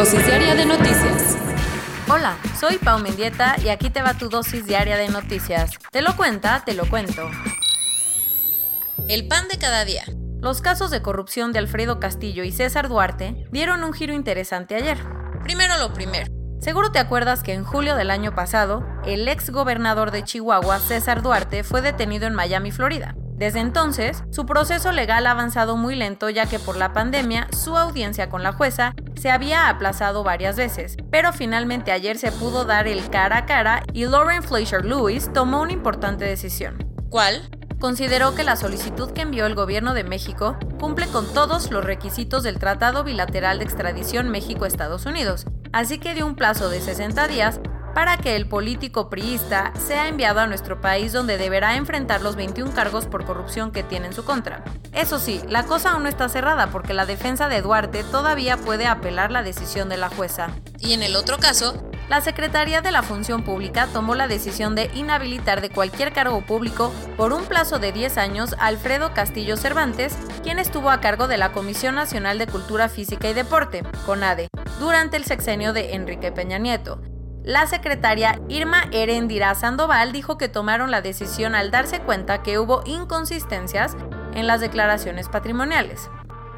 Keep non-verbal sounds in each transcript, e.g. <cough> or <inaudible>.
dosis diaria de noticias. Hola, soy Pau Mendieta y aquí te va tu dosis diaria de noticias. Te lo cuenta, te lo cuento. El pan de cada día. Los casos de corrupción de Alfredo Castillo y César Duarte dieron un giro interesante ayer. Primero lo primero. Seguro te acuerdas que en julio del año pasado, el ex gobernador de Chihuahua, César Duarte, fue detenido en Miami, Florida. Desde entonces, su proceso legal ha avanzado muy lento ya que por la pandemia su audiencia con la jueza se había aplazado varias veces, pero finalmente ayer se pudo dar el cara a cara y Lauren Fleischer Lewis tomó una importante decisión. ¿Cuál? Consideró que la solicitud que envió el gobierno de México cumple con todos los requisitos del Tratado Bilateral de Extradición México-Estados Unidos, así que dio un plazo de 60 días para que el político priista sea enviado a nuestro país donde deberá enfrentar los 21 cargos por corrupción que tiene en su contra. Eso sí, la cosa aún no está cerrada porque la defensa de Duarte todavía puede apelar la decisión de la jueza. Y en el otro caso, la Secretaría de la Función Pública tomó la decisión de inhabilitar de cualquier cargo público por un plazo de 10 años a Alfredo Castillo Cervantes, quien estuvo a cargo de la Comisión Nacional de Cultura Física y Deporte, CONADE, durante el sexenio de Enrique Peña Nieto. La secretaria Irma Erendira Sandoval dijo que tomaron la decisión al darse cuenta que hubo inconsistencias en las declaraciones patrimoniales.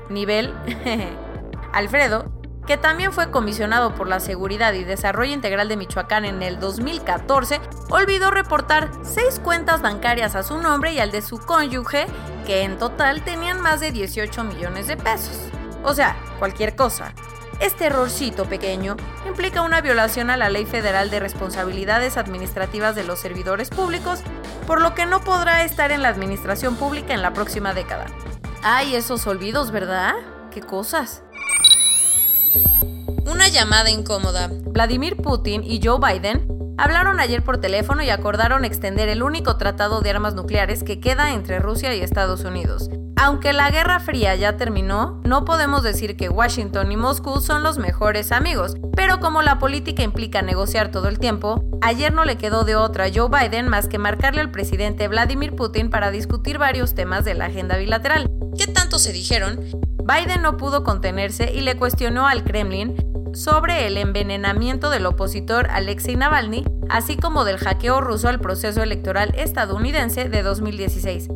Nivel <laughs> Alfredo, que también fue comisionado por la Seguridad y Desarrollo Integral de Michoacán en el 2014, olvidó reportar seis cuentas bancarias a su nombre y al de su cónyuge, que en total tenían más de 18 millones de pesos. O sea, cualquier cosa. Este errorcito pequeño implica una violación a la Ley Federal de Responsabilidades Administrativas de los Servidores Públicos, por lo que no podrá estar en la administración pública en la próxima década. Ay, esos olvidos, ¿verdad? ¿Qué cosas? Una llamada incómoda. Vladimir Putin y Joe Biden hablaron ayer por teléfono y acordaron extender el único tratado de armas nucleares que queda entre Rusia y Estados Unidos. Aunque la Guerra Fría ya terminó, no podemos decir que Washington y Moscú son los mejores amigos, pero como la política implica negociar todo el tiempo, ayer no le quedó de otra a Joe Biden más que marcarle al presidente Vladimir Putin para discutir varios temas de la agenda bilateral. ¿Qué tanto se dijeron? Biden no pudo contenerse y le cuestionó al Kremlin sobre el envenenamiento del opositor Alexei Navalny, así como del hackeo ruso al proceso electoral estadounidense de 2016.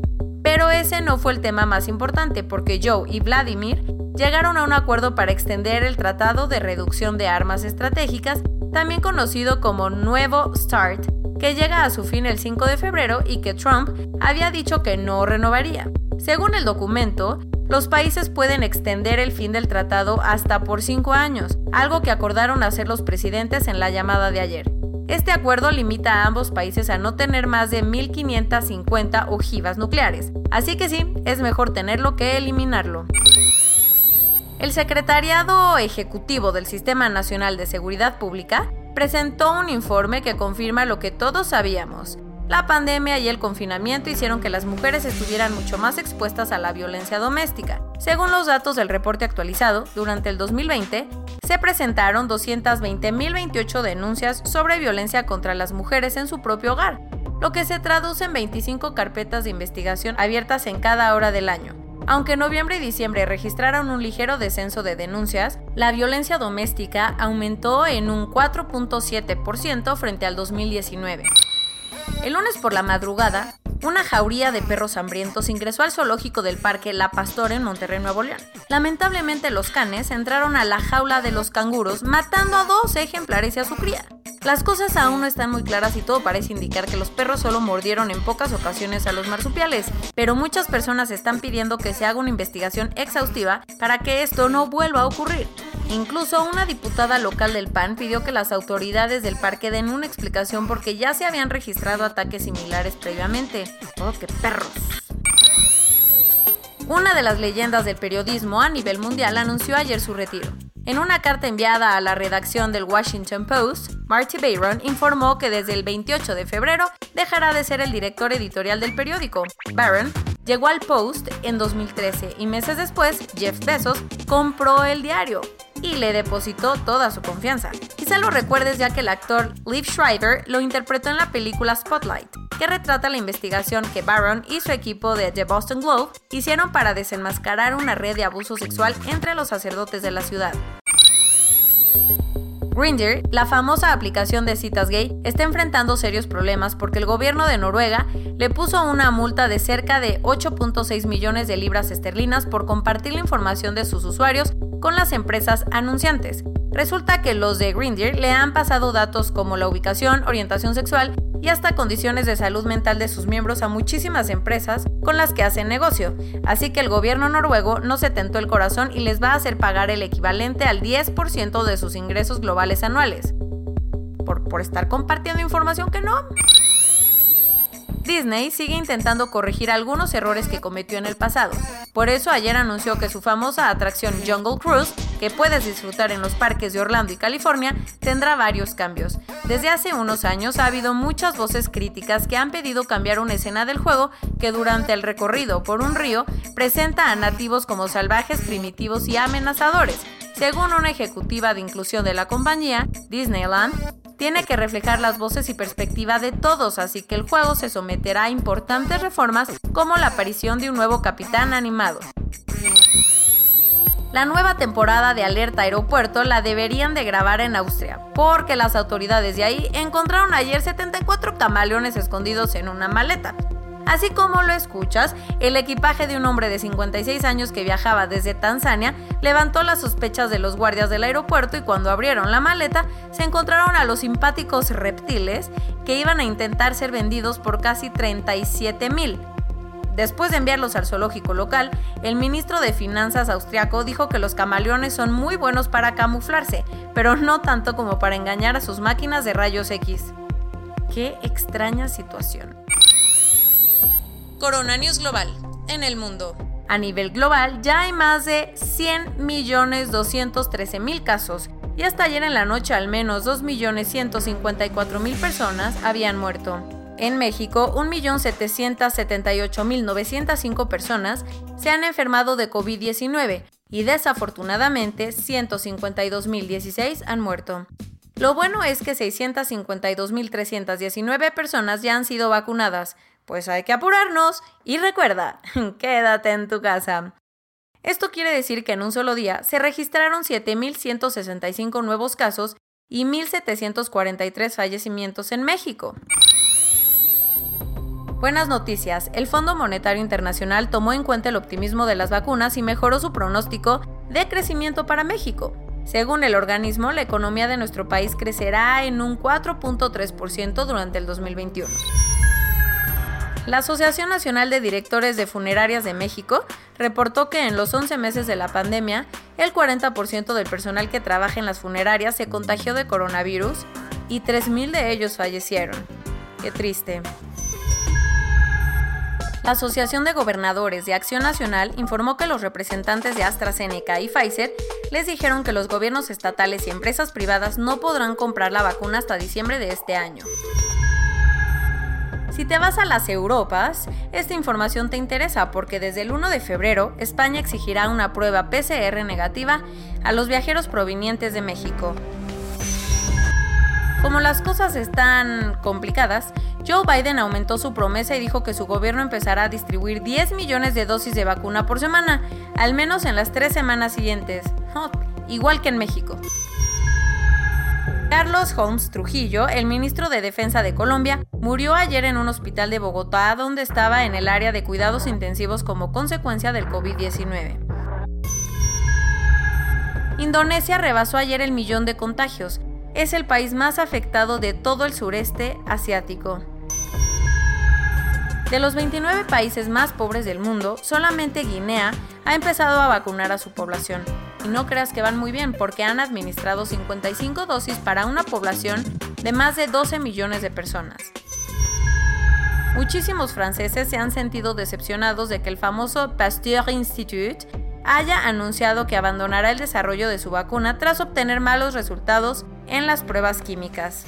Pero ese no fue el tema más importante porque Joe y Vladimir llegaron a un acuerdo para extender el Tratado de Reducción de Armas Estratégicas, también conocido como Nuevo START, que llega a su fin el 5 de febrero y que Trump había dicho que no renovaría. Según el documento, los países pueden extender el fin del tratado hasta por cinco años, algo que acordaron hacer los presidentes en la llamada de ayer. Este acuerdo limita a ambos países a no tener más de 1.550 ojivas nucleares, así que sí, es mejor tenerlo que eliminarlo. El Secretariado Ejecutivo del Sistema Nacional de Seguridad Pública presentó un informe que confirma lo que todos sabíamos. La pandemia y el confinamiento hicieron que las mujeres estuvieran mucho más expuestas a la violencia doméstica. Según los datos del reporte actualizado, durante el 2020 se presentaron 220.028 denuncias sobre violencia contra las mujeres en su propio hogar, lo que se traduce en 25 carpetas de investigación abiertas en cada hora del año. Aunque noviembre y diciembre registraron un ligero descenso de denuncias, la violencia doméstica aumentó en un 4.7% frente al 2019. El lunes por la madrugada, una jauría de perros hambrientos ingresó al zoológico del Parque La Pastora en Monterrey, Nuevo León. Lamentablemente los canes entraron a la jaula de los canguros matando a dos ejemplares y a su cría. Las cosas aún no están muy claras y todo parece indicar que los perros solo mordieron en pocas ocasiones a los marsupiales, pero muchas personas están pidiendo que se haga una investigación exhaustiva para que esto no vuelva a ocurrir. Incluso una diputada local del PAN pidió que las autoridades del parque den una explicación porque ya se habían registrado ataques similares previamente. ¡Oh, qué perros! Una de las leyendas del periodismo a nivel mundial anunció ayer su retiro. En una carta enviada a la redacción del Washington Post, Marty Bayron informó que desde el 28 de febrero dejará de ser el director editorial del periódico. Barron llegó al Post en 2013 y meses después Jeff Bezos compró el diario y le depositó toda su confianza. Quizá lo recuerdes ya que el actor Liv Schreiber lo interpretó en la película Spotlight, que retrata la investigación que Barron y su equipo de The Boston Globe hicieron para desenmascarar una red de abuso sexual entre los sacerdotes de la ciudad. Grindr, la famosa aplicación de citas gay, está enfrentando serios problemas porque el gobierno de Noruega le puso una multa de cerca de 8.6 millones de libras esterlinas por compartir la información de sus usuarios con las empresas anunciantes. Resulta que los de Grindr le han pasado datos como la ubicación, orientación sexual y hasta condiciones de salud mental de sus miembros a muchísimas empresas con las que hacen negocio. Así que el gobierno noruego no se tentó el corazón y les va a hacer pagar el equivalente al 10% de sus ingresos globales anuales. Por, por estar compartiendo información que no. Disney sigue intentando corregir algunos errores que cometió en el pasado. Por eso ayer anunció que su famosa atracción Jungle Cruise, que puedes disfrutar en los parques de Orlando y California, tendrá varios cambios. Desde hace unos años ha habido muchas voces críticas que han pedido cambiar una escena del juego que durante el recorrido por un río presenta a nativos como salvajes, primitivos y amenazadores. Según una ejecutiva de inclusión de la compañía, Disneyland, tiene que reflejar las voces y perspectiva de todos, así que el juego se someterá a importantes reformas como la aparición de un nuevo capitán animado. La nueva temporada de Alerta Aeropuerto la deberían de grabar en Austria, porque las autoridades de ahí encontraron ayer 74 camaleones escondidos en una maleta. Así como lo escuchas, el equipaje de un hombre de 56 años que viajaba desde Tanzania levantó las sospechas de los guardias del aeropuerto y cuando abrieron la maleta se encontraron a los simpáticos reptiles que iban a intentar ser vendidos por casi 37 mil. Después de enviarlos al zoológico local, el ministro de Finanzas austriaco dijo que los camaleones son muy buenos para camuflarse, pero no tanto como para engañar a sus máquinas de rayos X. Qué extraña situación. Corona News Global, en el mundo. A nivel global ya hay más de 100.213.000 casos y hasta ayer en la noche al menos 2.154.000 personas habían muerto. En México, 1.778.905 personas se han enfermado de COVID-19 y desafortunadamente 152.016 han muerto. Lo bueno es que 652.319 personas ya han sido vacunadas, pues hay que apurarnos y recuerda, <laughs> quédate en tu casa. Esto quiere decir que en un solo día se registraron 7.165 nuevos casos y 1.743 fallecimientos en México. Buenas noticias, el Fondo Monetario Internacional tomó en cuenta el optimismo de las vacunas y mejoró su pronóstico de crecimiento para México. Según el organismo, la economía de nuestro país crecerá en un 4.3% durante el 2021. La Asociación Nacional de Directores de Funerarias de México reportó que en los 11 meses de la pandemia, el 40% del personal que trabaja en las funerarias se contagió de coronavirus y 3.000 de ellos fallecieron. Qué triste. La Asociación de Gobernadores de Acción Nacional informó que los representantes de AstraZeneca y Pfizer les dijeron que los gobiernos estatales y empresas privadas no podrán comprar la vacuna hasta diciembre de este año. Si te vas a las Europas, esta información te interesa porque desde el 1 de febrero España exigirá una prueba PCR negativa a los viajeros provenientes de México. Como las cosas están complicadas, Joe Biden aumentó su promesa y dijo que su gobierno empezará a distribuir 10 millones de dosis de vacuna por semana, al menos en las tres semanas siguientes, oh, igual que en México. Carlos Holmes Trujillo, el ministro de Defensa de Colombia, murió ayer en un hospital de Bogotá donde estaba en el área de cuidados intensivos como consecuencia del COVID-19. Indonesia rebasó ayer el millón de contagios. Es el país más afectado de todo el sureste asiático. De los 29 países más pobres del mundo, solamente Guinea ha empezado a vacunar a su población. Y no creas que van muy bien porque han administrado 55 dosis para una población de más de 12 millones de personas. Muchísimos franceses se han sentido decepcionados de que el famoso Pasteur Institute haya anunciado que abandonará el desarrollo de su vacuna tras obtener malos resultados en las pruebas químicas.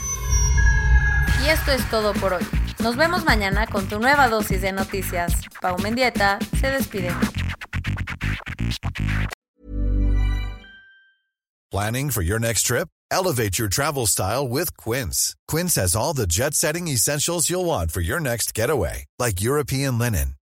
Y esto es todo por hoy. Nos vemos mañana con tu nueva dosis de noticias. Pau Mendieta se despide. Planning for your next trip? Elevate your travel style with Quince. Quince has all the jet setting essentials you'll want for your next getaway, like European linen,